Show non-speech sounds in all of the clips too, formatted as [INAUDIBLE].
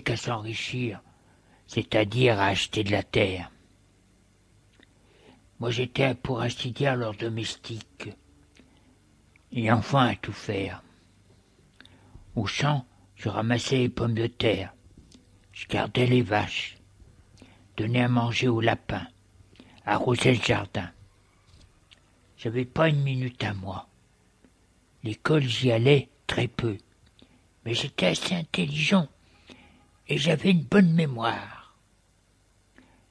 Qu'à s'enrichir, c'est-à-dire à acheter de la terre. Moi j'étais pour ainsi dire leur domestique, et enfin à tout faire. Au champ, je ramassais les pommes de terre, je gardais les vaches, donnais à manger aux lapins, arrosais le jardin. J'avais pas une minute à moi. L'école, j'y allais très peu, mais j'étais assez intelligent et j'avais une bonne mémoire.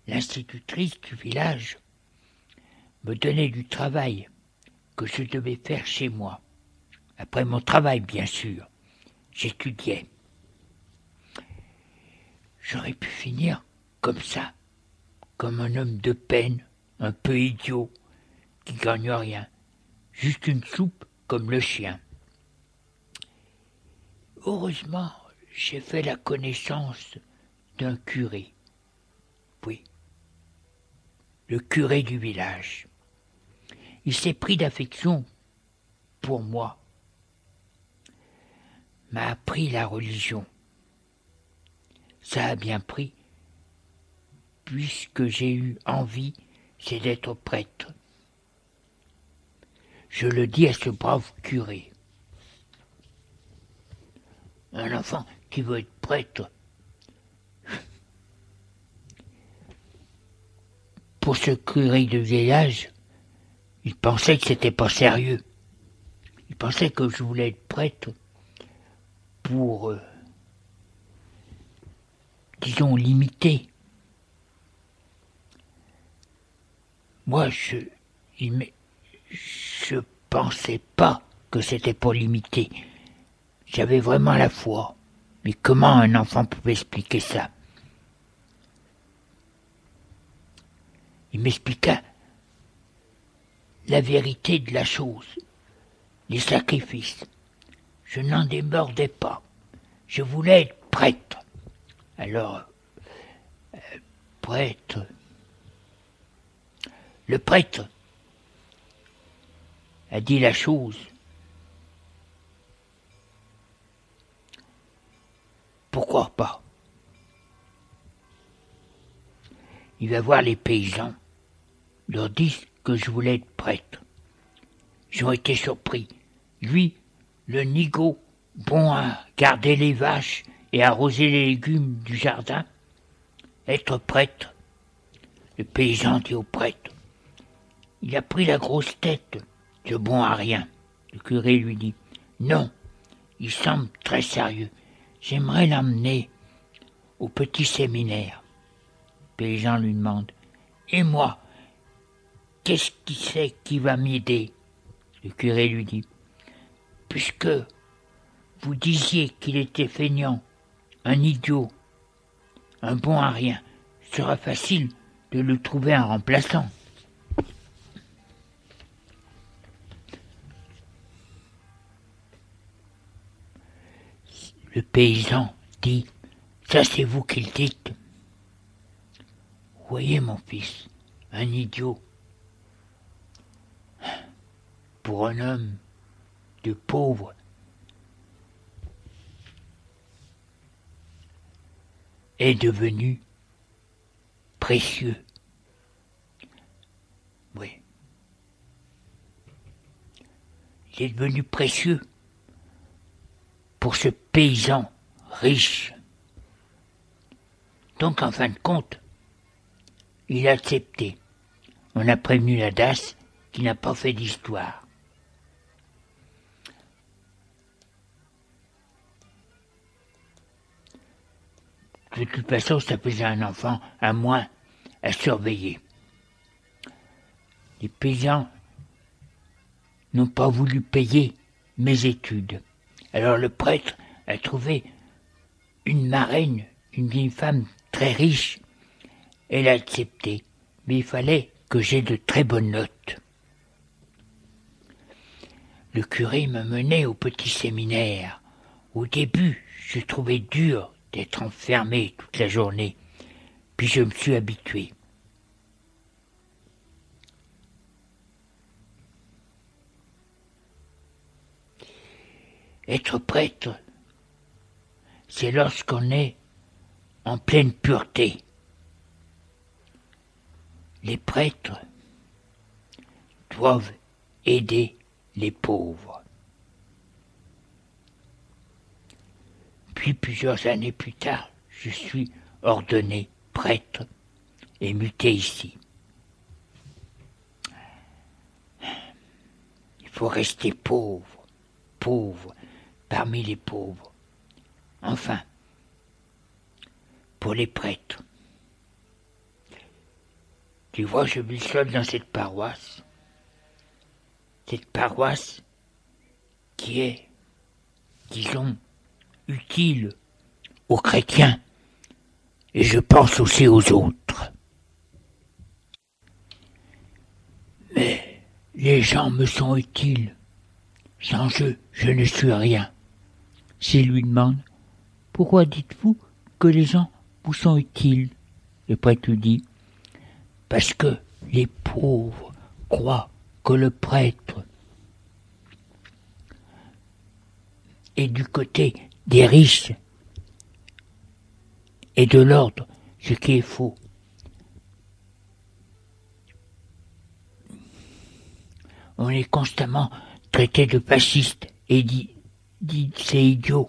L'institutrice du village me donnait du travail que je devais faire chez moi. Après mon travail, bien sûr, j'étudiais. J'aurais pu finir comme ça, comme un homme de peine, un peu idiot, qui gagne rien, juste une soupe comme le chien. Heureusement, j'ai fait la connaissance d'un curé. Oui, le curé du village. Il s'est pris d'affection pour moi, m'a appris la religion. Ça a bien pris, puisque j'ai eu envie, c'est d'être prêtre. Je le dis à ce brave curé. Un enfant qui veut être prêtre. Pour ce curé de vieillage, il pensait que c'était pas sérieux. Il pensait que je voulais être prêtre pour, euh, disons, limiter. Moi, je, il je pensais pas que c'était pour limiter. J'avais vraiment la foi. Mais comment un enfant pouvait expliquer ça? Il m'expliqua la vérité de la chose, les sacrifices. Je n'en débordais pas. Je voulais être prêtre. Alors, euh, prêtre. Le prêtre a dit la chose Pourquoi pas Il va voir les paysans, leur dit que je voulais être prêtre. Ils ont été surpris. Lui, le nigo, bon à garder les vaches et arroser les légumes du jardin, être prêtre. Le paysan dit au prêtre. Il a pris la grosse tête, de bon à rien. Le curé lui dit. Non, il semble très sérieux. J'aimerais l'emmener au petit séminaire. Paysan lui demande Et moi Qu'est-ce qui c'est qui va m'aider Le curé lui dit Puisque vous disiez qu'il était feignant, un idiot, un bon à rien, sera facile de le trouver un remplaçant. Le paysan dit Ça, c'est vous qui le dites. Voyez, mon fils, un idiot. Pour un homme de pauvre, est devenu précieux. Oui. Il est devenu précieux pour ce paysan riche. Donc en fin de compte, il a accepté. On a prévenu la DAS qui n'a pas fait d'histoire. De toute façon, ça faisait un enfant à moins à surveiller. Les paysans n'ont pas voulu payer mes études. Alors le prêtre a trouvé une marraine, une vieille femme très riche. Elle a accepté, mais il fallait que j'aie de très bonnes notes. Le curé me menait au petit séminaire. Au début, je trouvais dur d'être enfermé toute la journée, puis je me suis habitué. Être prêtre, c'est lorsqu'on est en pleine pureté. Les prêtres doivent aider les pauvres. Puis plusieurs années plus tard, je suis ordonné prêtre et muté ici. Il faut rester pauvre, pauvre, parmi les pauvres. Enfin, pour les prêtres. Tu vois, je vis seul dans cette paroisse. Cette paroisse qui est, disons, utile aux chrétiens et je pense aussi aux autres. Mais les gens me sont utiles. Sans eux, je ne suis rien. S'il lui demande Pourquoi dites-vous que les gens vous sont utiles? Le prêtre lui dit Parce que les pauvres croient que le prêtre est du côté des riches et de l'ordre, ce qui est faux. On est constamment traité de fasciste et dit, c'est idiot.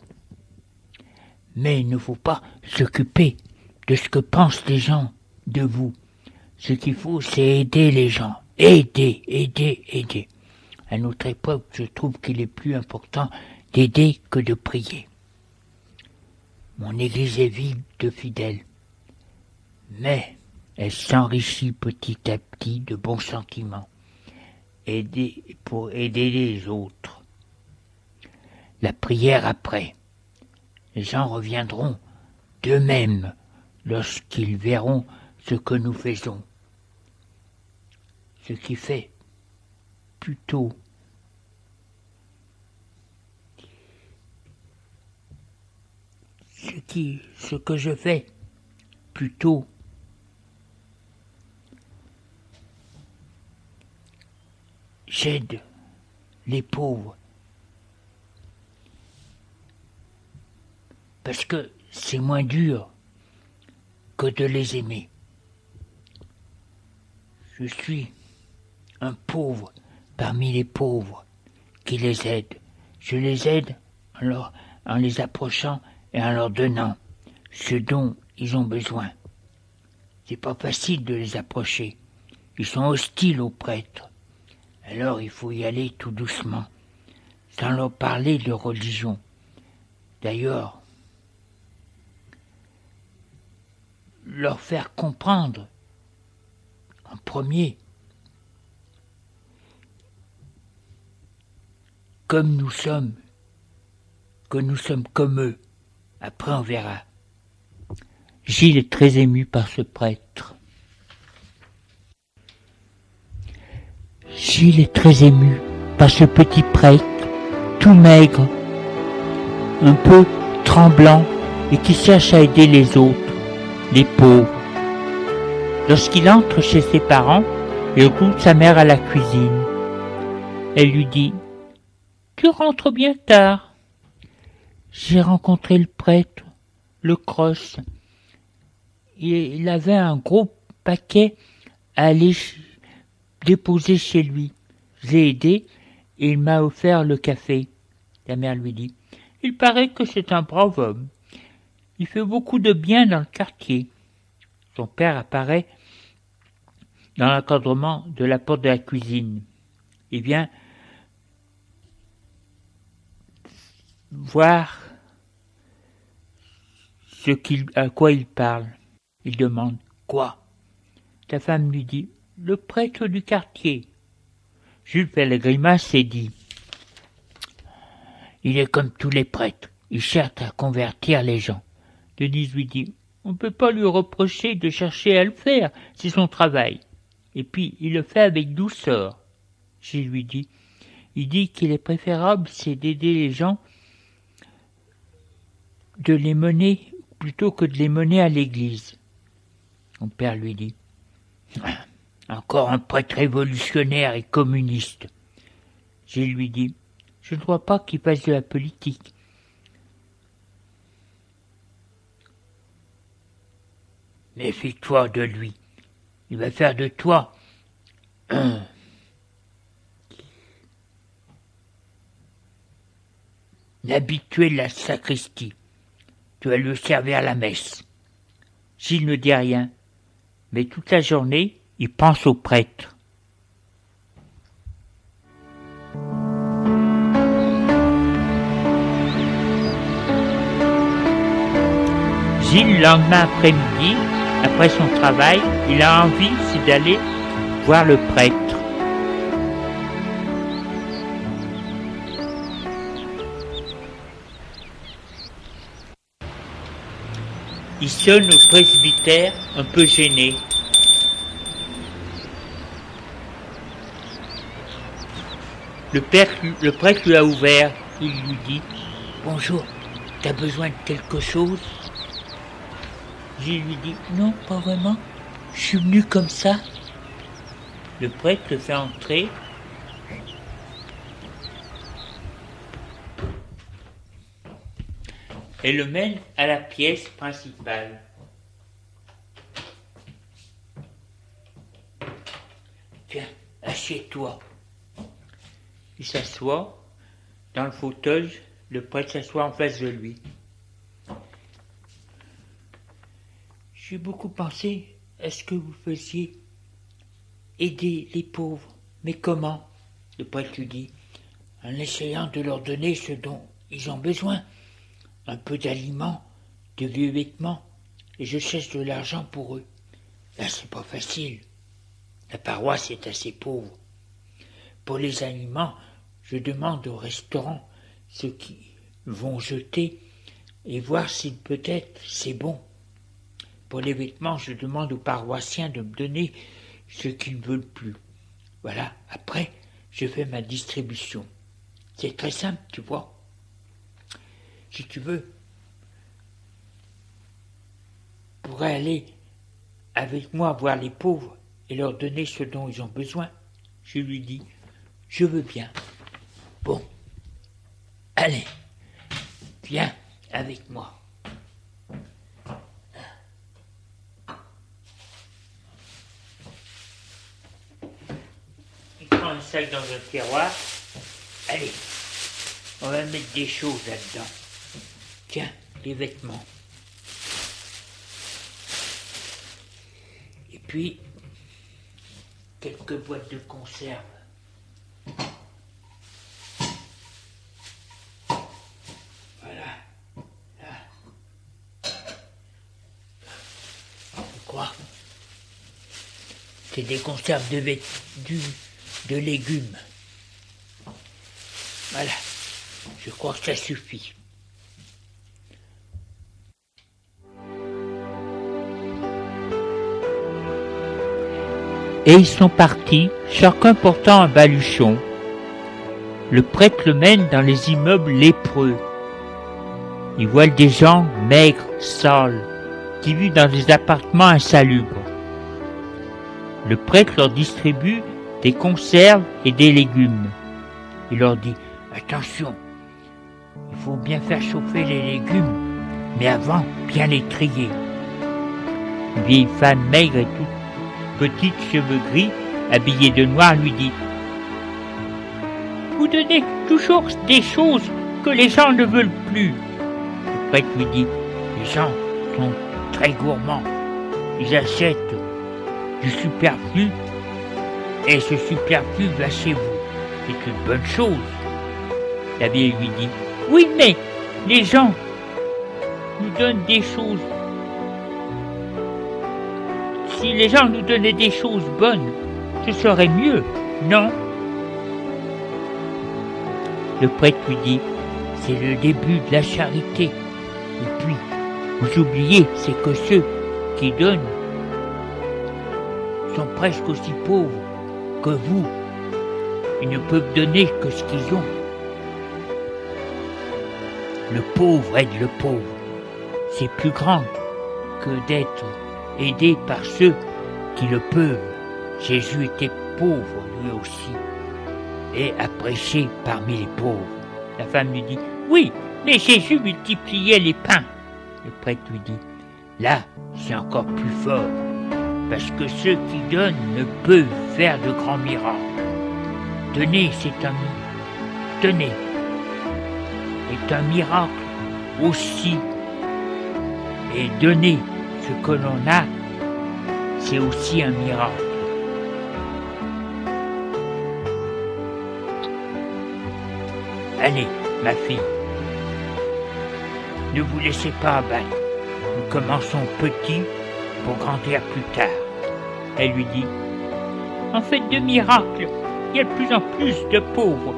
Mais il ne faut pas s'occuper de ce que pensent les gens de vous. Ce qu'il faut, c'est aider les gens. Aider, aider, aider. À notre époque, je trouve qu'il est plus important d'aider que de prier. Mon Église est vide de fidèles, mais elle s'enrichit petit à petit de bons sentiments, aider, pour aider les autres. La prière après. Les gens reviendront d'eux-mêmes lorsqu'ils verront ce que nous faisons. Ce qui fait plutôt ce, qui, ce que je fais plutôt j'aide les pauvres parce que c'est moins dur que de les aimer. Je suis un pauvre parmi les pauvres qui les aide. Je les aide en, en les approchant et en leur donnant ce dont ils ont besoin. C'est pas facile de les approcher. Ils sont hostiles aux prêtres. Alors il faut y aller tout doucement, sans leur parler de religion. D'ailleurs, leur faire comprendre en premier comme nous sommes, que nous sommes comme eux. Après, on verra. Gilles est très ému par ce prêtre. Gilles est très ému par ce petit prêtre, tout maigre, un peu tremblant et qui cherche à aider les autres, les pauvres. Lorsqu'il entre chez ses parents, il retrouve sa mère à la cuisine. Elle lui dit Tu rentres bien tard. J'ai rencontré le prêtre, le crosse. Il avait un gros paquet à aller déposer chez lui. J'ai aidé et il m'a offert le café. La mère lui dit Il paraît que c'est un brave homme. Il fait beaucoup de bien dans le quartier. Son père apparaît dans l'encadrement de la porte de la cuisine. Il vient voir ce qu'il, à quoi il parle. Il demande Quoi? Ta femme lui dit Le prêtre du quartier. Jules fait la grimace et dit Il est comme tous les prêtres, il cherche à convertir les gens. Denise lui dit On ne peut pas lui reprocher de chercher à le faire, c'est son travail. Et puis il le fait avec douceur. Gilles lui dit Il dit qu'il est préférable, c'est d'aider les gens de les mener plutôt que de les mener à l'église. Mon père lui dit Encore un prêtre révolutionnaire et communiste. Je lui dis Je ne crois pas qu'il fasse de la politique. Méfie-toi de lui. Il va faire de toi un habitué de la sacristie. Tu vas lui servir la messe. Gilles ne dit rien, mais toute la journée, il pense au prêtre. Gilles, le lendemain après-midi, après son travail, il a envie, d'aller voir le prêtre. Il sonne au presbytère, un peu gêné. Le, le prêtre lui a ouvert. Il lui dit Bonjour, t'as besoin de quelque chose? Je lui dis Non, pas vraiment. Je suis venu comme ça. Le prêtre le fait entrer. Et le mène à la pièce principale. Tiens, assieds-toi. Il s'assoit dans le fauteuil, le prêtre s'assoit en face de lui. J'ai beaucoup pensé à ce que vous faisiez. Aider les pauvres. Mais comment Le prêtre lui dit. En essayant de leur donner ce dont ils ont besoin. Un peu d'aliments, de vieux vêtements, et je cherche de l'argent pour eux. Là, c'est pas facile. La paroisse est assez pauvre. Pour les aliments, je demande au restaurant ce qu'ils vont jeter et voir si peut-être c'est bon. Les vêtements, je demande aux paroissiens de me donner ce qu'ils ne veulent plus. Voilà, après, je fais ma distribution. C'est très simple, tu vois. Si tu veux, pourrais aller avec moi voir les pauvres et leur donner ce dont ils ont besoin. Je lui dis, je veux bien. Bon, allez, viens avec moi. Il prend un dans un tiroir. Allez, on va mettre des choses là-dedans. Tiens, les vêtements. Et puis, quelques boîtes de conserve. Voilà. Là. Quoi? C'est des conserves de, vêt- du- de légumes. Voilà. Je crois que ça suffit. Et ils sont partis, chacun portant un baluchon. Le prêtre le mène dans les immeubles lépreux. Il voit des gens maigres, sales, qui vivent dans des appartements insalubres. Le prêtre leur distribue des conserves et des légumes. Il leur dit Attention, il faut bien faire chauffer les légumes, mais avant, bien les trier. Une vieille femme maigre et toute petite, cheveux gris, habillée de noir, lui dit Vous donnez toujours des choses que les gens ne veulent plus. Le prêtre lui dit Les gens sont très gourmands. Ils achètent du superflu et ce superflu va chez vous. C'est une bonne chose. La vieille lui dit Oui, mais les gens nous donnent des choses. Si les gens nous donnaient des choses bonnes, ce serait mieux, non? Le prêtre lui dit C'est le début de la charité. Et puis, vous oubliez, c'est que ceux qui donnent sont presque aussi pauvres vous. Ils ne peuvent donner que ce qu'ils ont. Le pauvre aide le pauvre. C'est plus grand que d'être aidé par ceux qui le peuvent. Jésus était pauvre lui aussi. et prêcher parmi les pauvres. La femme lui dit, oui, mais Jésus multipliait les pains. Le prêtre lui dit, là, c'est encore plus fort, parce que ceux qui donnent ne peuvent faire de grands miracles. Tenez, c'est un tenez, est un miracle aussi. Et donner ce que l'on a, c'est aussi un miracle. Allez, ma fille, ne vous laissez pas abattre. Nous commençons petit pour grandir plus tard. Elle lui dit, en fait de miracles, il y a de plus en plus de pauvres.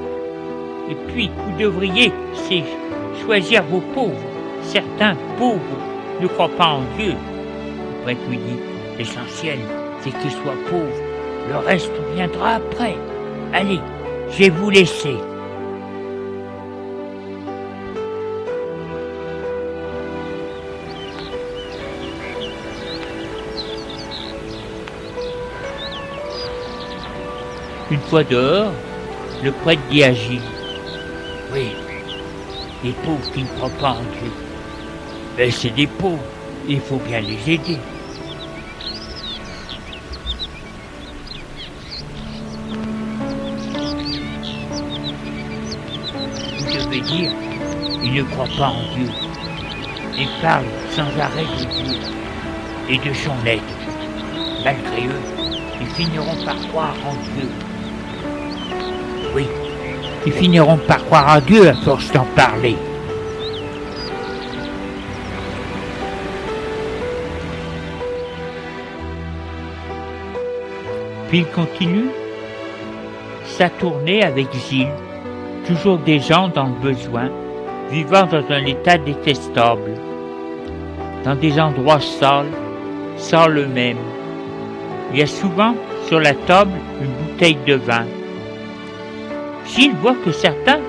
Et puis, vous devriez choisir vos pauvres. Certains pauvres ne croient pas en Dieu. Le prêtre lui dit, l'essentiel, c'est qu'ils soient pauvres. Le reste viendra après. Allez, je vais vous laisser. Une fois dehors, le prêtre dit à Gilles Oui, les pauvres qui ne croient pas en Dieu. Mais c'est des pauvres, il faut bien les aider. Vous devez dire, ils ne croient pas en Dieu. Ils parlent sans arrêt de Dieu et de son aide. Malgré eux, ils finiront par croire en Dieu. Ils finiront par croire à Dieu à force d'en parler. Puis il continue sa tournée avec Gilles, toujours des gens dans le besoin, vivant dans un état détestable, dans des endroits sales, sans le même. Il y a souvent sur la table une bouteille de vin, Voit que certains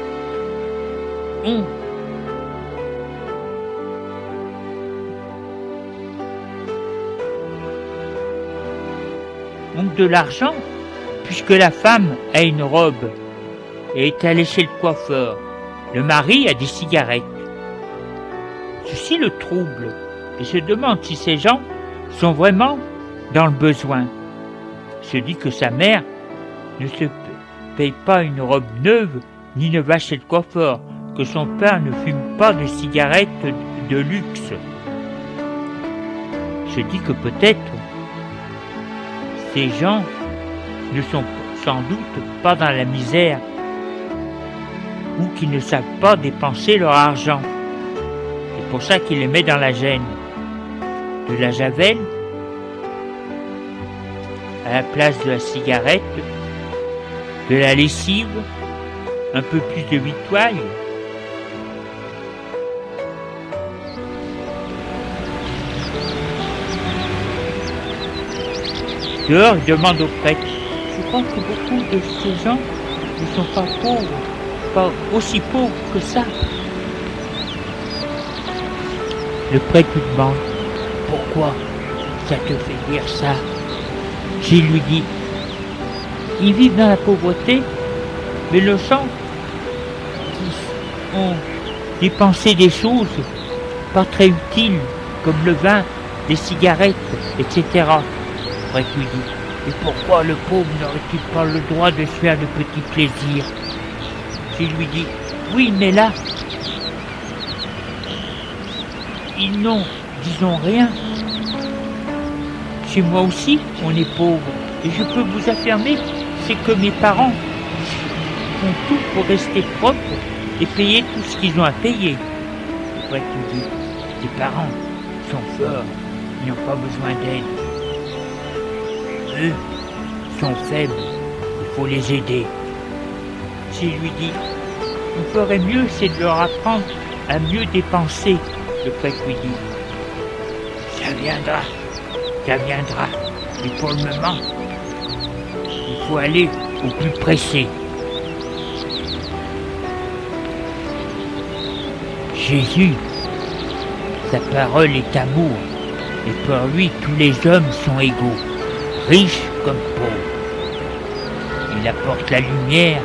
ont ont de l'argent, puisque la femme a une robe et est allée chez le coiffeur. Le mari a des cigarettes. Ceci le trouble et se demande si ces gens sont vraiment dans le besoin. Il se dit que sa mère ne se paye pas une robe neuve ni ne va chez le coiffeur, que son père ne fume pas de cigarettes de luxe. Je dis que peut-être ces gens ne sont sans doute pas dans la misère ou qui ne savent pas dépenser leur argent. C'est pour ça qu'il les met dans la gêne. De la javel à la place de la cigarette, de la lessive, un peu plus de victoire. Dehors, il demande au prêtre. Je pense que beaucoup de ces gens ne sont pas pauvres, pas aussi pauvres que ça. Le prêtre lui demande Pourquoi ça te fait dire ça? J'ai lui dit ils vivent dans la pauvreté, mais le sang, qui ont dépensé des choses pas très utiles, comme le vin, les cigarettes, etc. Après tu dis, et pourquoi le pauvre n'aurait-il pas le droit de se faire de petits plaisirs? Je lui dis, oui, mais là, ils n'ont, disons, rien. Chez moi aussi, on est pauvre. Et je peux vous affirmer c'est que mes parents font tout pour rester propres et payer tout ce qu'ils ont à payer. Après tout dit, tes parents sont forts, ils n'ont pas besoin d'aide. Eux sont faibles, il faut les aider. Si lui dit, on ferait mieux, c'est de leur apprendre à mieux dépenser, le prêtre lui dit. Ça viendra, ça viendra, mais pour le moment, faut aller au plus pressé. Jésus, sa parole est amour, et pour lui tous les hommes sont égaux, riches comme pauvres. Il apporte la lumière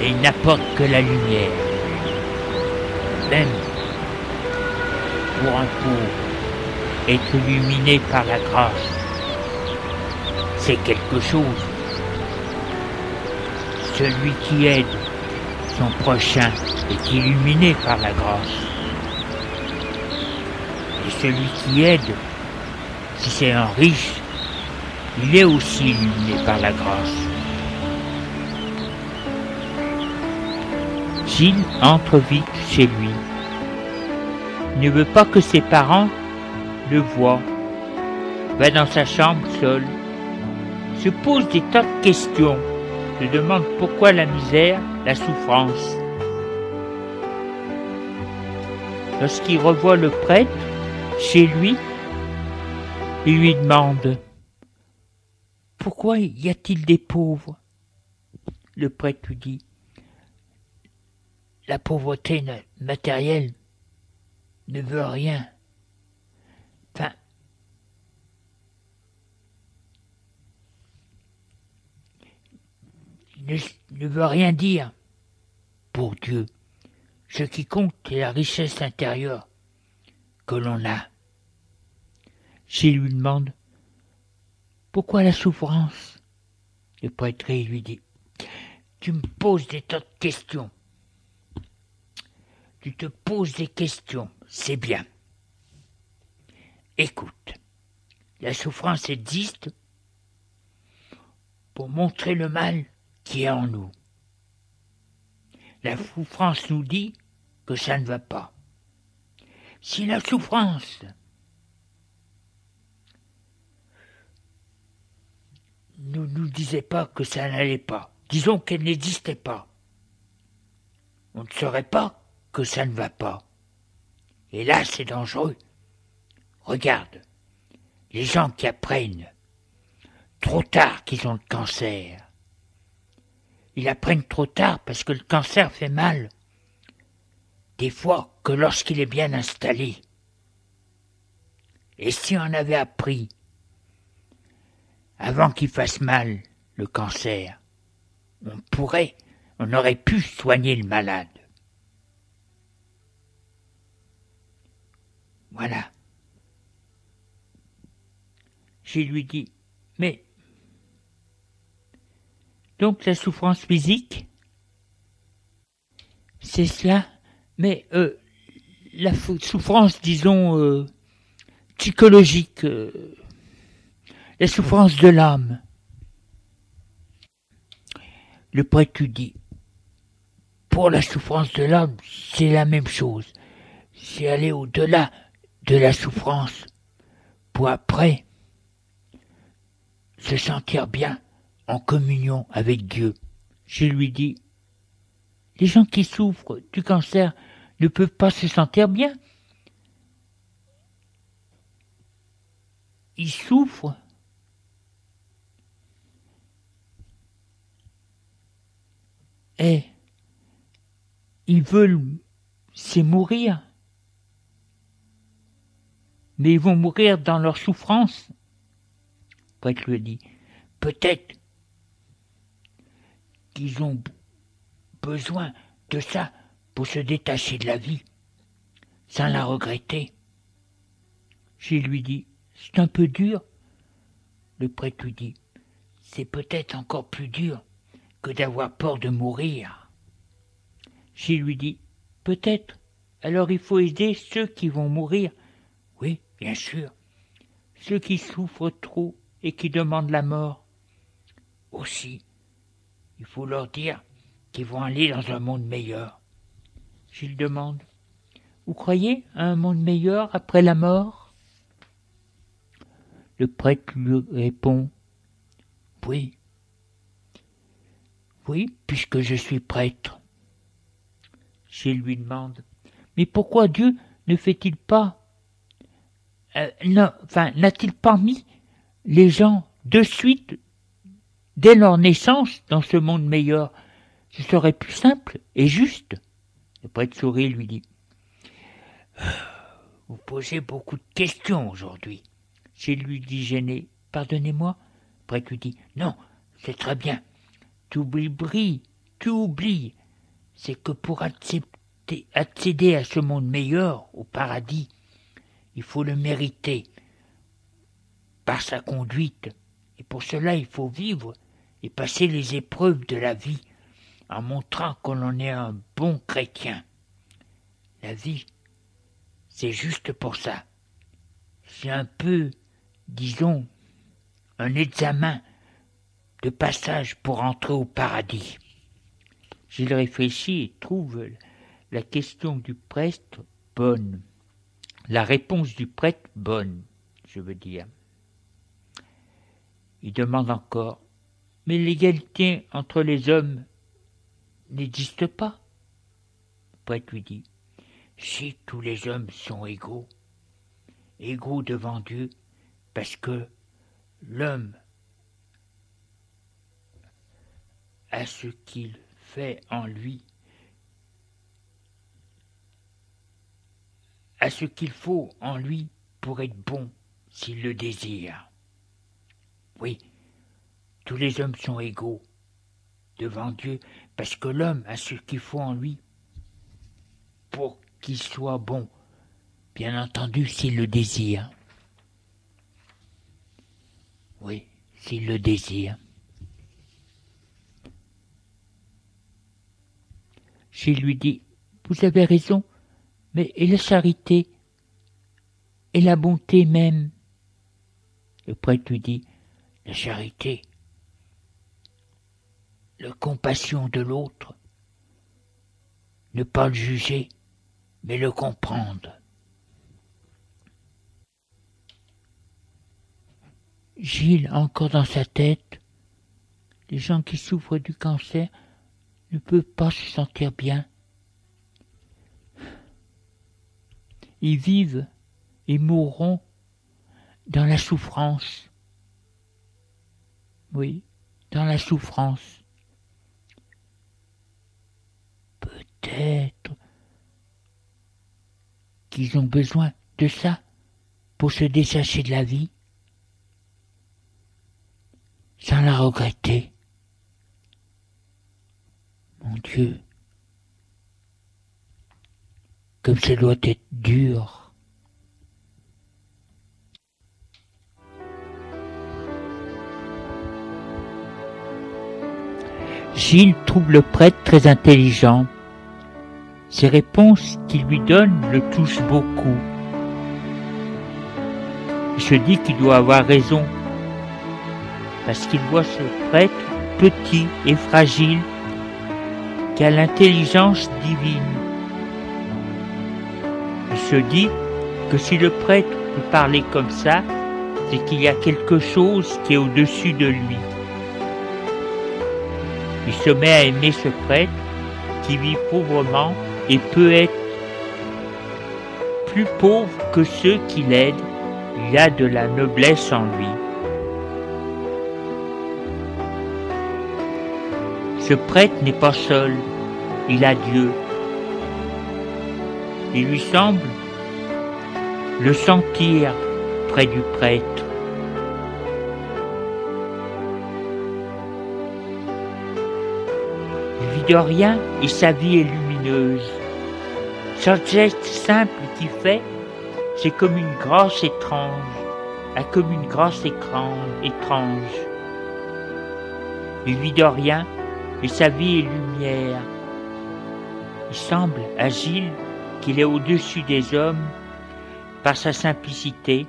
et il n'apporte que la lumière. Même pour un pauvre, être illuminé par la grâce, c'est quelque chose. Celui qui aide son prochain est illuminé par la grâce. Et celui qui aide, si c'est un riche, il est aussi illuminé par la grâce. Gilles entre vite chez lui. Il ne veut pas que ses parents le voient. Va dans sa chambre seul. Se pose des tas de questions. Se demande pourquoi la misère, la souffrance. Lorsqu'il revoit le prêtre chez lui, il lui demande Pourquoi y a-t-il des pauvres? Le prêtre lui dit La pauvreté matérielle ne veut rien. Enfin, ne, veut rien dire pour Dieu. Ce qui compte est la richesse intérieure que l'on a. S'il lui demande Pourquoi la souffrance? Le prêtre lui dit Tu me poses des tas de questions. Tu te poses des questions, c'est bien. Écoute, la souffrance existe pour montrer le mal qui est en nous. La souffrance nous dit que ça ne va pas. Si la souffrance ne nous disait pas que ça n'allait pas, disons qu'elle n'existait pas, on ne saurait pas que ça ne va pas. Et là, c'est dangereux. Regarde, les gens qui apprennent trop tard qu'ils ont le cancer, ils apprennent trop tard parce que le cancer fait mal. Des fois que lorsqu'il est bien installé. Et si on avait appris avant qu'il fasse mal le cancer, on pourrait, on aurait pu soigner le malade. Voilà. Je lui dis, mais donc la souffrance physique, c'est cela, mais euh, la souffrance, disons, euh, psychologique, euh, la souffrance de l'âme. Le prêtre dit, pour la souffrance de l'âme, c'est la même chose. C'est aller au-delà de la souffrance pour après se sentir bien en communion avec Dieu. Je lui dis, les gens qui souffrent du cancer ne peuvent pas se sentir bien. Ils souffrent. Et ils veulent, c'est mourir. Mais ils vont mourir dans leur souffrance. Prêtre lui dit, peut-être qu'ils ont besoin de ça pour se détacher de la vie, sans la regretter. J'ai lui dit, c'est un peu dur. Le prêtre lui dit, c'est peut-être encore plus dur que d'avoir peur de mourir. J'ai lui dit, peut-être, alors il faut aider ceux qui vont mourir. Oui, bien sûr, ceux qui souffrent trop et qui demandent la mort. Aussi, il faut leur dire qu'ils vont aller dans un monde meilleur. Gilles demande. Vous croyez à un monde meilleur après la mort? Le prêtre lui répond. Oui. Oui, puisque je suis prêtre. Gilles lui demande. Mais pourquoi Dieu ne fait-il pas euh, n'a-t-il pas mis les gens de suite dès leur naissance dans ce monde meilleur. Ce serait plus simple et juste. Le prêtre sourit lui dit Vous posez beaucoup de questions aujourd'hui. J'ai lui dit gêné Pardonnez-moi. Le prêtre lui dit Non, c'est très bien. T'oublies, tu oublies, c'est que pour accéder à ce monde meilleur, au paradis, il faut le mériter par sa conduite. Et pour cela, il faut vivre et passer les épreuves de la vie en montrant qu'on en est un bon chrétien. La vie, c'est juste pour ça. C'est un peu, disons, un examen de passage pour entrer au paradis. Gilles réfléchit et trouve la question du prêtre bonne. La réponse du prêtre bonne, je veux dire. Il demande encore Mais l'égalité entre les hommes n'existe pas prêtre lui dit Si tous les hommes sont égaux, égaux devant Dieu, parce que l'homme a ce qu'il fait en lui, à ce qu'il faut en lui pour être bon s'il le désire. Oui, tous les hommes sont égaux devant Dieu parce que l'homme a ce qu'il faut en lui pour qu'il soit bon, bien entendu s'il le désire. Oui, s'il le désire. Gilles lui dit Vous avez raison, mais et la charité Et la bonté même? Le prêtre lui dit La charité, compassion de l'autre, ne pas le juger, mais le comprendre. Gilles encore dans sa tête. Les gens qui souffrent du cancer ne peuvent pas se sentir bien. Ils vivent et mourront dans la souffrance. Oui, dans la souffrance. Peut-être qu'ils ont besoin de ça pour se détacher de la vie sans la regretter. Mon Dieu, comme ça doit être dur. Gilles trouve le prêtre très intelligent. Ses réponses qu'il lui donne le touchent beaucoup. Il se dit qu'il doit avoir raison, parce qu'il voit ce prêtre petit et fragile qui a l'intelligence divine. Il se dit que si le prêtre peut parler comme ça, c'est qu'il y a quelque chose qui est au-dessus de lui. Il se met à aimer ce prêtre qui vit pauvrement et peut être plus pauvre que ceux qui l'aident. Il a de la noblesse en lui. Ce prêtre n'est pas seul, il a Dieu. Il lui semble le sentir près du prêtre. Il vit de rien et sa vie est lumineuse. Geste simple qu'il fait, c'est comme une grâce étrange, comme une grâce étrange. Il vit de rien et sa vie est lumière. Il semble à Gilles qu'il est au-dessus des hommes. Par sa simplicité,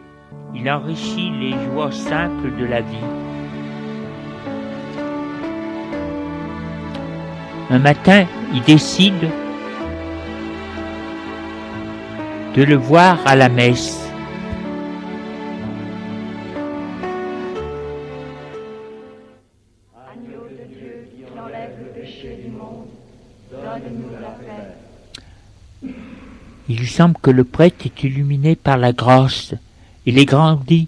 il enrichit les joies simples de la vie. Un matin, il décide de le voir à la messe. Il lui semble que le prêtre est illuminé par la grâce. Il est grandi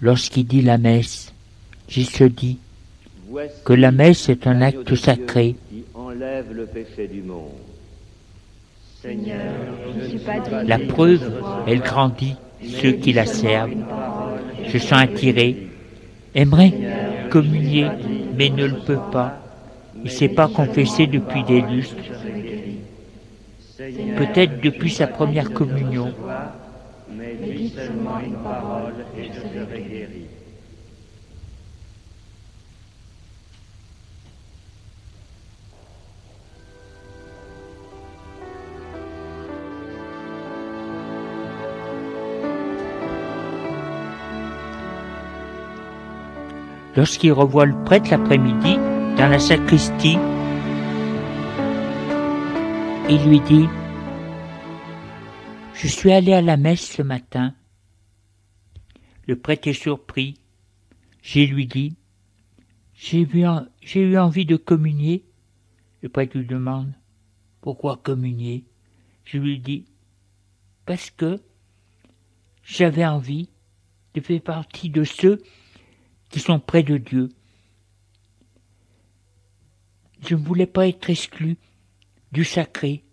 lorsqu'il dit la messe. Il se dit que la messe est un acte sacré. La preuve, elle grandit ceux qui la servent, se sent attirés, aimeraient communier, mais ne le peuvent pas. Il ne s'est pas confessé depuis des lustres. Peut-être depuis sa première communion. Mais dis seulement une parole et je serai guéri. Lorsqu'il revoit le prêtre l'après-midi dans la sacristie, il lui dit Je suis allé à la messe ce matin. Le prêtre est surpris. J'ai lui dit J'ai eu envie de communier. Le prêtre lui demande Pourquoi communier? Je lui dis Parce que j'avais envie de faire partie de ceux sont près de Dieu. Je ne voulais pas être exclu du sacré,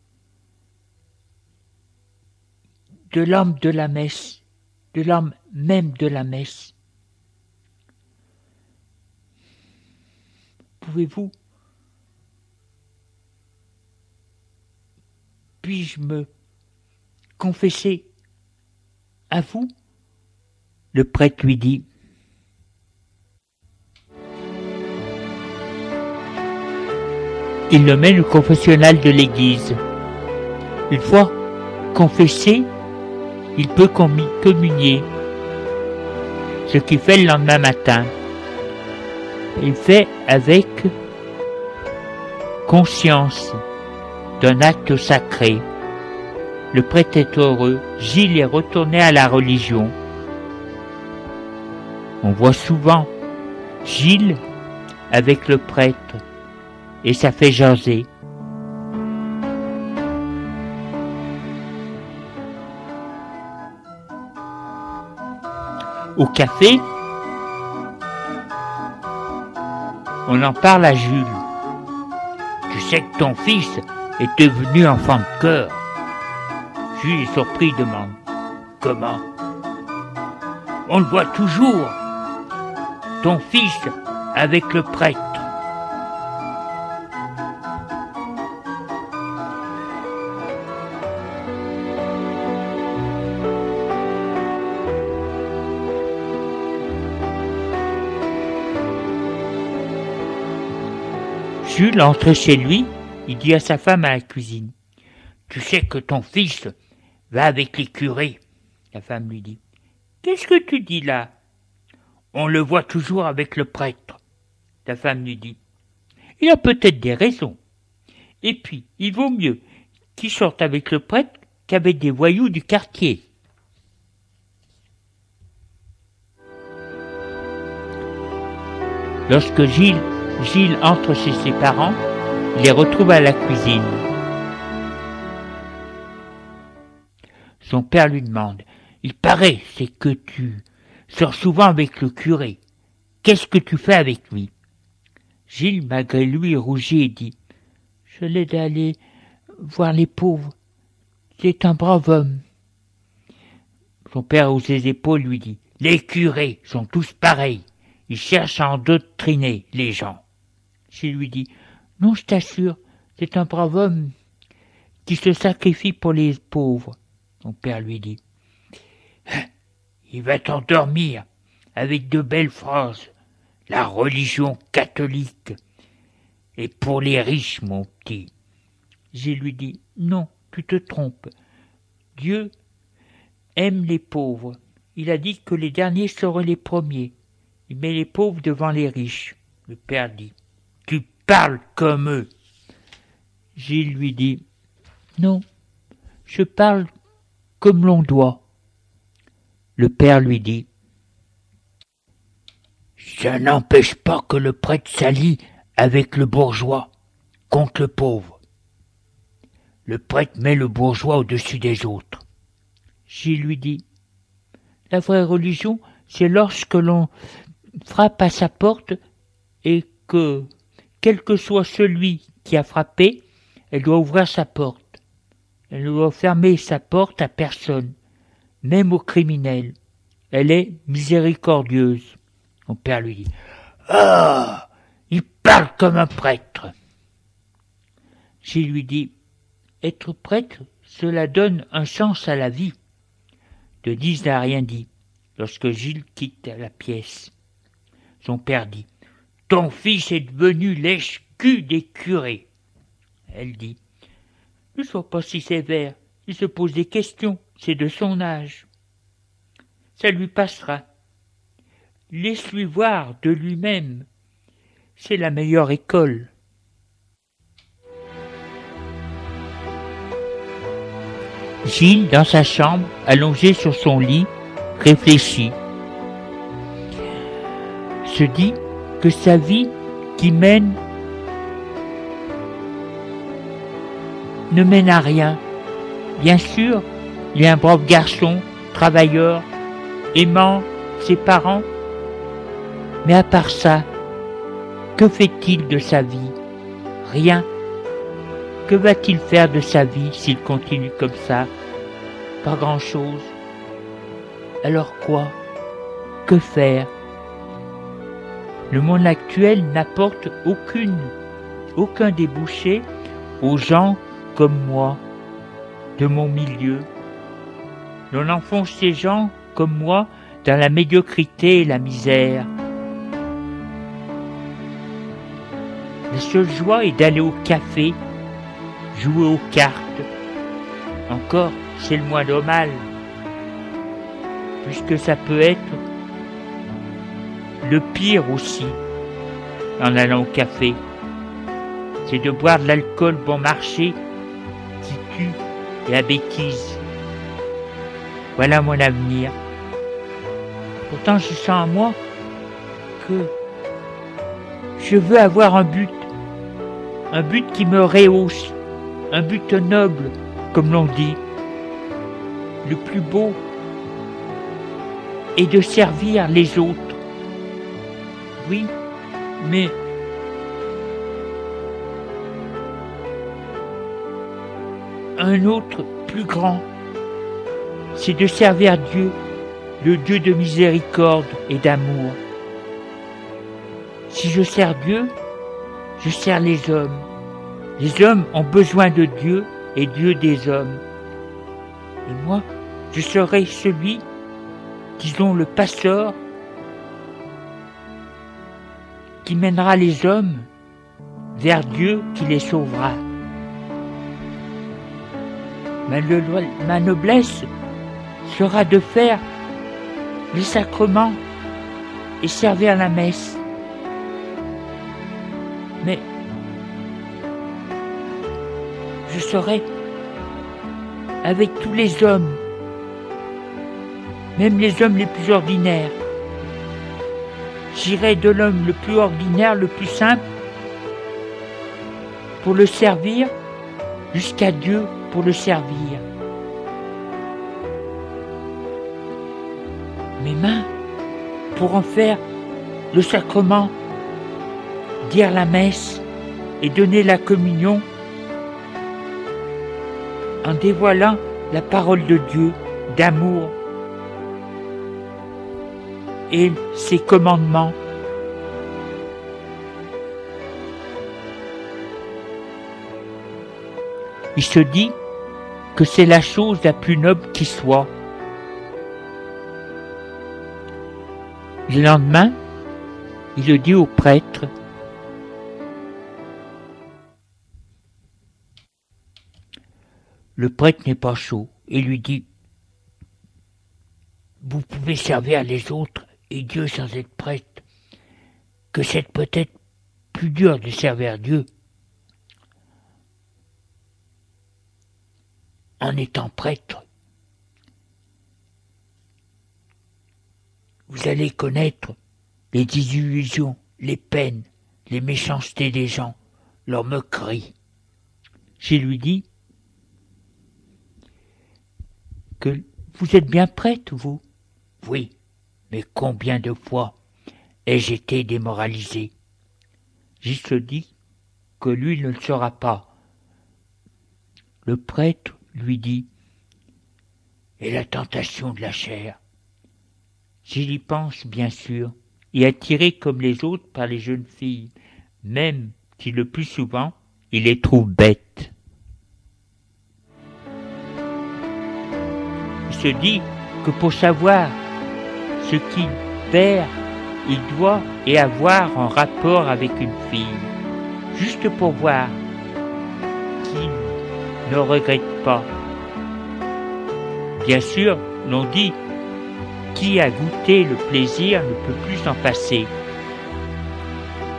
de l'âme de la messe, de l'âme même de la messe. Pouvez-vous, puis-je me confesser à vous? Le prêtre lui dit, il le mène au confessionnal de l'église. Une fois confessé, il peut communier, ce qu'il fait le lendemain matin. Il fait avec conscience d'un acte sacré. Le prêtre est heureux, Gilles est retourné à la religion. On voit souvent Gilles avec le prêtre et ça fait jaser. Au café, on en parle à Jules. Tu sais que ton fils est devenu enfant de cœur. Jules est surpris demande Comment? On le voit toujours, ton fils avec le prêtre. Jules entre chez lui, il dit à sa femme à la cuisine Tu sais que ton fils va avec les curés. La femme lui dit Qu'est-ce que tu dis là On le voit toujours avec le prêtre. La femme lui dit Il a peut-être des raisons. Et puis, il vaut mieux qu'il sorte avec le prêtre qu'avec des voyous du quartier. Lorsque Gilles Gilles entre chez ses parents, les retrouve à la cuisine. Son père lui demande Il paraît, c'est que tu sors souvent avec le curé. Qu'est-ce que tu fais avec lui? Gilles, malgré lui, rougit et dit Je l'aide à aller voir les pauvres. C'est un brave homme. Son père, aux ses épaules, lui dit Les curés sont tous pareils. Ils cherchent à endoctriner les gens. Je lui dis Non, je t'assure, c'est un brave homme qui se sacrifie pour les pauvres. Mon père lui dit Il va t'endormir avec de belles phrases. La religion catholique est pour les riches, mon petit. Je lui dis Non, tu te trompes. Dieu aime les pauvres. Il a dit que les derniers seraient les premiers. Il met les pauvres devant les riches. Le père dit parle comme eux. Gilles lui dit Non, je parle comme l'on doit. Le père lui dit Ça n'empêche pas que le prêtre s'allie avec le bourgeois contre le pauvre. Le prêtre met le bourgeois au-dessus des autres. Gilles lui dit La vraie religion, c'est lorsque l'on frappe à sa porte et que quel que soit celui qui a frappé, elle doit ouvrir sa porte. Elle ne doit fermer sa porte à personne, même aux criminels. Elle est miséricordieuse. Mon père lui dit Ah Il parle comme un prêtre. Gilles lui dit Être prêtre, cela donne un sens à la vie. Denise n'a rien dit lorsque Gilles quitte la pièce. Son père dit Ton fils est devenu lèche-cul des curés. Elle dit Ne sois pas si sévère, il se pose des questions, c'est de son âge. Ça lui passera. Laisse-lui voir de lui-même. C'est la meilleure école. Gilles, dans sa chambre, allongé sur son lit, réfléchit. Se dit que sa vie qui mène ne mène à rien. Bien sûr, il est un brave garçon, travailleur, aimant ses parents. Mais à part ça, que fait-il de sa vie? Rien. Que va-t-il faire de sa vie s'il continue comme ça? Pas grand-chose. Alors quoi? Que faire? Le monde actuel n'apporte aucune, aucun débouché aux gens comme moi, de mon milieu. L'on enfonce ces gens comme moi dans la médiocrité et la misère. La seule joie est d'aller au café, jouer aux cartes. Encore, c'est le moins mal, puisque ça peut être le pire aussi en allant au café. C'est de boire de l'alcool bon marché qui tue la bêtise. Voilà mon avenir. Pourtant, je sens en moi que je veux avoir un but, un but qui me rehausse, un but noble, comme l'on dit. Le plus beau est de servir les autres. Oui, mais un autre plus grand, c'est de servir Dieu, le Dieu de miséricorde et d'amour. Si je sers Dieu, je sers les hommes. Les hommes ont besoin de Dieu et Dieu des hommes. Et moi, je serai celui, disons le pasteur, qui mènera les hommes vers Dieu qui les sauvera. Ma, noblesse sera de faire les sacrements et servir la messe. Mais je serai avec tous les hommes, même les hommes les plus ordinaires. J'irai de l'homme le plus ordinaire, le plus simple, pour le servir jusqu'à Dieu pour le servir. Mes mains pour en faire le sacrement, dire la messe et donner la communion en dévoilant la parole de Dieu d'amour et ses commandements Il se dit que c'est la chose la plus noble qui soit. Le lendemain, il le dit au prêtre. Le prêtre n'est pas chaud et lui dit Vous pouvez servir les autres et Dieu sans être prêtre, que c'est peut-être plus dur de servir Dieu en étant prêtre. Vous allez connaître les désillusions, les peines, les méchancetés des gens, leurs moqueries. J'ai lui dit que vous êtes bien prêtre, vous Oui, mais combien de fois ai-je été démoralisé? J'y se dit que lui ne le sera pas. Le prêtre lui dit Et la tentation de la chair? J'y pense, bien sûr, et attiré comme les autres par les jeunes filles, même si le plus souvent il les trouve bêtes. Il se dit que pour savoir ce qu'il perd, il doit et avoir un rapport avec une fille, juste pour voir qu'il ne regrette pas. Bien sûr, l'on dit qui a goûté le plaisir ne peut plus s'en passer.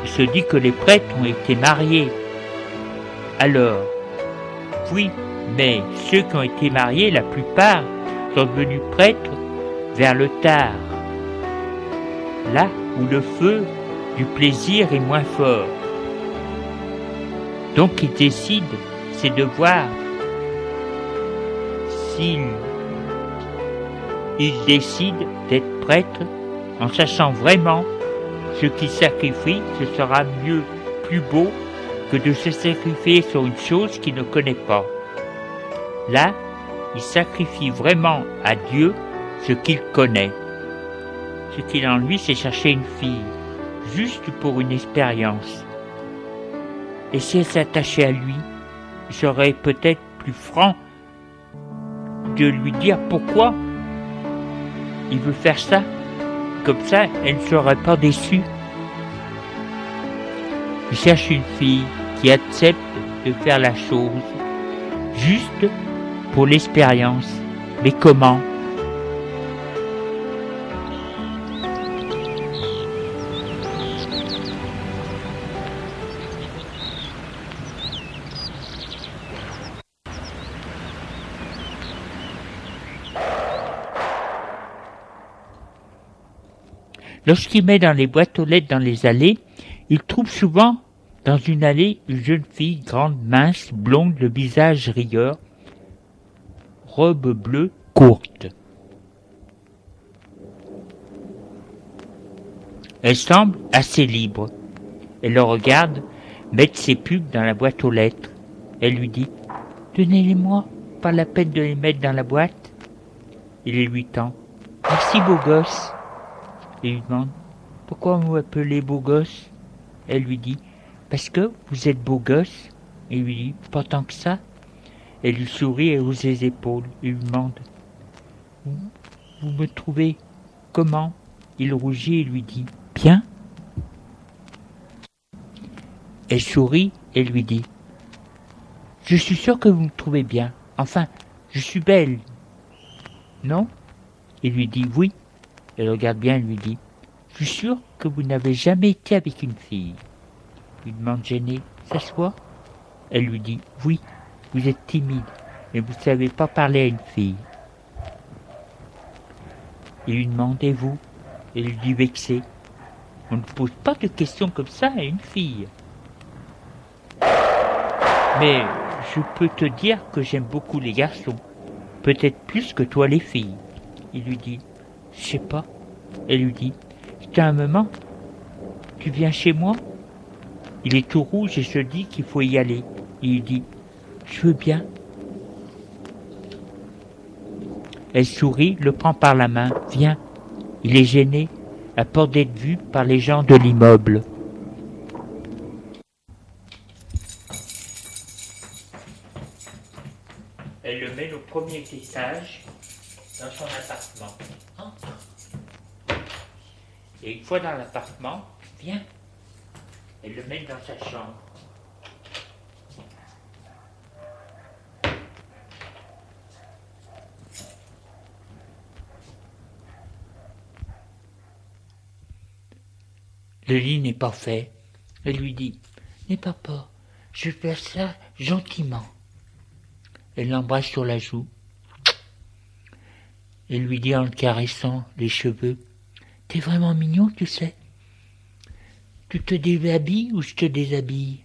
Il se dit que les prêtres ont été mariés. Alors, oui, mais ceux qui ont été mariés, la plupart, sont devenus prêtres vers le tard, là où le feu du plaisir est moins fort. Donc il décide, c'est de voir s'il il décide d'être prêtre en sachant vraiment ce qu'il sacrifie, ce sera mieux, plus beau que de se sacrifier sur une chose qu'il ne connaît pas. Là, il sacrifie vraiment à Dieu ce qu'il connaît. Ce qu'il en lui, c'est chercher une fille, juste pour une expérience. Et si elle s'attachait à lui, il serait peut-être plus franc de lui dire pourquoi il veut faire ça. Comme ça, elle ne serait pas déçue. Il cherche une fille qui accepte de faire la chose juste pour l'expérience. Mais comment? Lorsqu'il met dans les boîtes aux lettres dans les allées, il trouve souvent dans une allée une jeune fille grande, mince, blonde, le visage rieur, robe bleue courte. Elle semble assez libre. Elle le regarde mettre ses pubs dans la boîte aux lettres. Elle lui dit Donnez-les-moi, pas la peine de les mettre dans la boîte. Il lui tend. Merci, beau gosse et lui demande Pourquoi vous m'appelez beau gosse? Elle lui dit Parce que vous êtes beau gosse. Et lui dit Pas tant que ça. Elle lui sourit et hausse les épaules. Il lui demande vous, vous me trouvez comment? Il rougit et lui dit Bien. Elle sourit et lui dit Je suis sûr que vous me trouvez bien. Enfin, je suis belle. Non? Il lui dit Oui. Elle regarde bien et lui dit Je suis sûr que vous n'avez jamais été avec une fille. Il lui demande gêné S'assoit Elle lui dit Oui, vous êtes timide, mais vous ne savez pas parler à une fille. Il lui demande Et vous? Elle lui dit vexé On ne pose pas de questions comme ça à une fille. Mais je peux te dire que j'aime beaucoup les garçons, peut-être plus que toi les filles. Il lui dit je sais pas. Elle lui dit C'est un moment. Tu viens chez moi Il est tout rouge et se dit qu'il faut y aller. Il lui dit Je veux bien. Elle sourit, le prend par la main. Viens. Il est gêné, à peur d'être vu par les gens de l'immeuble. Fois dans l'appartement, viens, elle le met dans sa chambre. Le lit n'est pas fait. Elle lui dit N'aie pas peur, je fais ça gentiment. Elle l'embrasse sur la joue et lui dit en le caressant les cheveux T'es vraiment mignon, tu sais. Tu te déshabilles ou je te déshabille?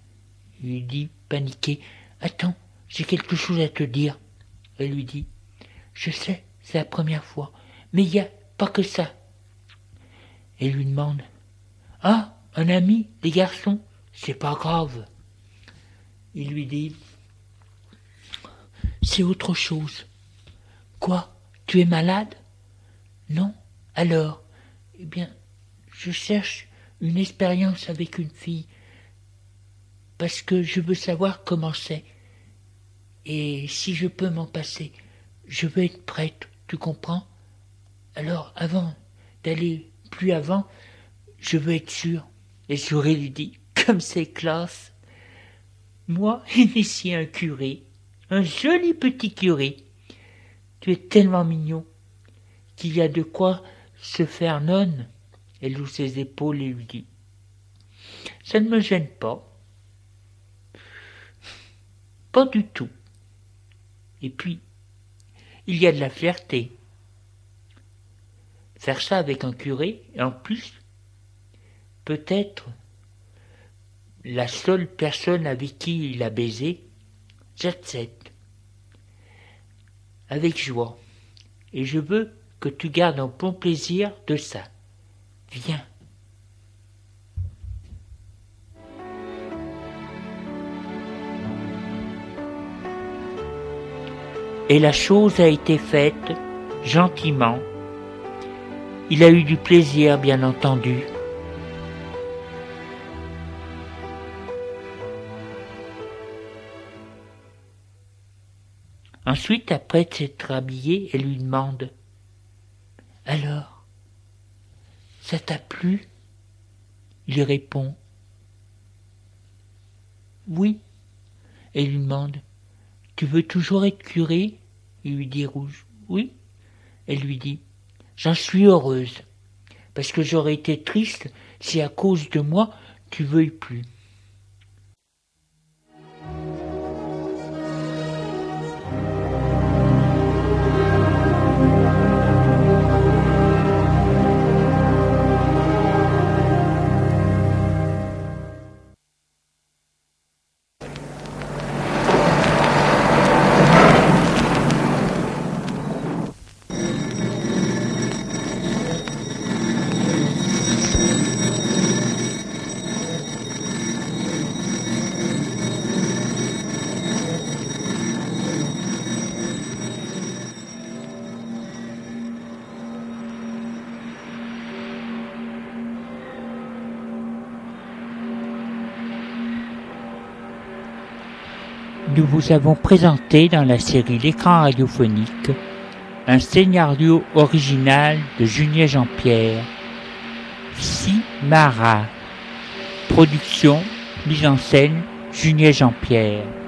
Il lui dit, paniqué Attends, j'ai quelque chose à te dire. Elle lui dit Je sais, c'est la première fois, mais il n'y a pas que ça. Elle lui demande Ah, un ami, les garçons, c'est pas grave. Il lui dit C'est autre chose. Quoi tu es malade? Non Alors? Eh bien, je cherche une expérience avec une fille. parce que je veux savoir comment c'est. Et si je peux m'en passer, je veux être prête, tu comprends? Alors, avant d'aller plus avant, je veux être sûr. Et Souris lui dit, comme c'est classe. Moi, [LAUGHS] initié un curé, un joli petit curé. Tu es tellement mignon qu'il y a de quoi se faire nonne. Elle loue ses épaules et lui dit Ça ne me gêne pas. Pas du tout. Et puis, il y a de la fierté. Faire ça avec un curé, et en plus, peut-être la seule personne avec qui il a baisé, j'accepte. Avec joie. Et je veux que tu gardes un bon plaisir de ça. Viens. Et la chose a été faite gentiment. Il a eu du plaisir, bien entendu. Ensuite, après s'être habillé, elle lui demande Alors, ça t'a plu? Il répond. Oui. Elle lui demande. Tu veux toujours être curé? Il lui dit rouge. Oui. Elle lui dit. J'en suis heureuse, parce que j'aurais été triste si à cause de moi tu veuilles plus. Nous avons présenté dans la série L'écran radiophonique un scénario original de Julien Jean-Pierre, Simara. Production, mise en scène, Julien Jean-Pierre.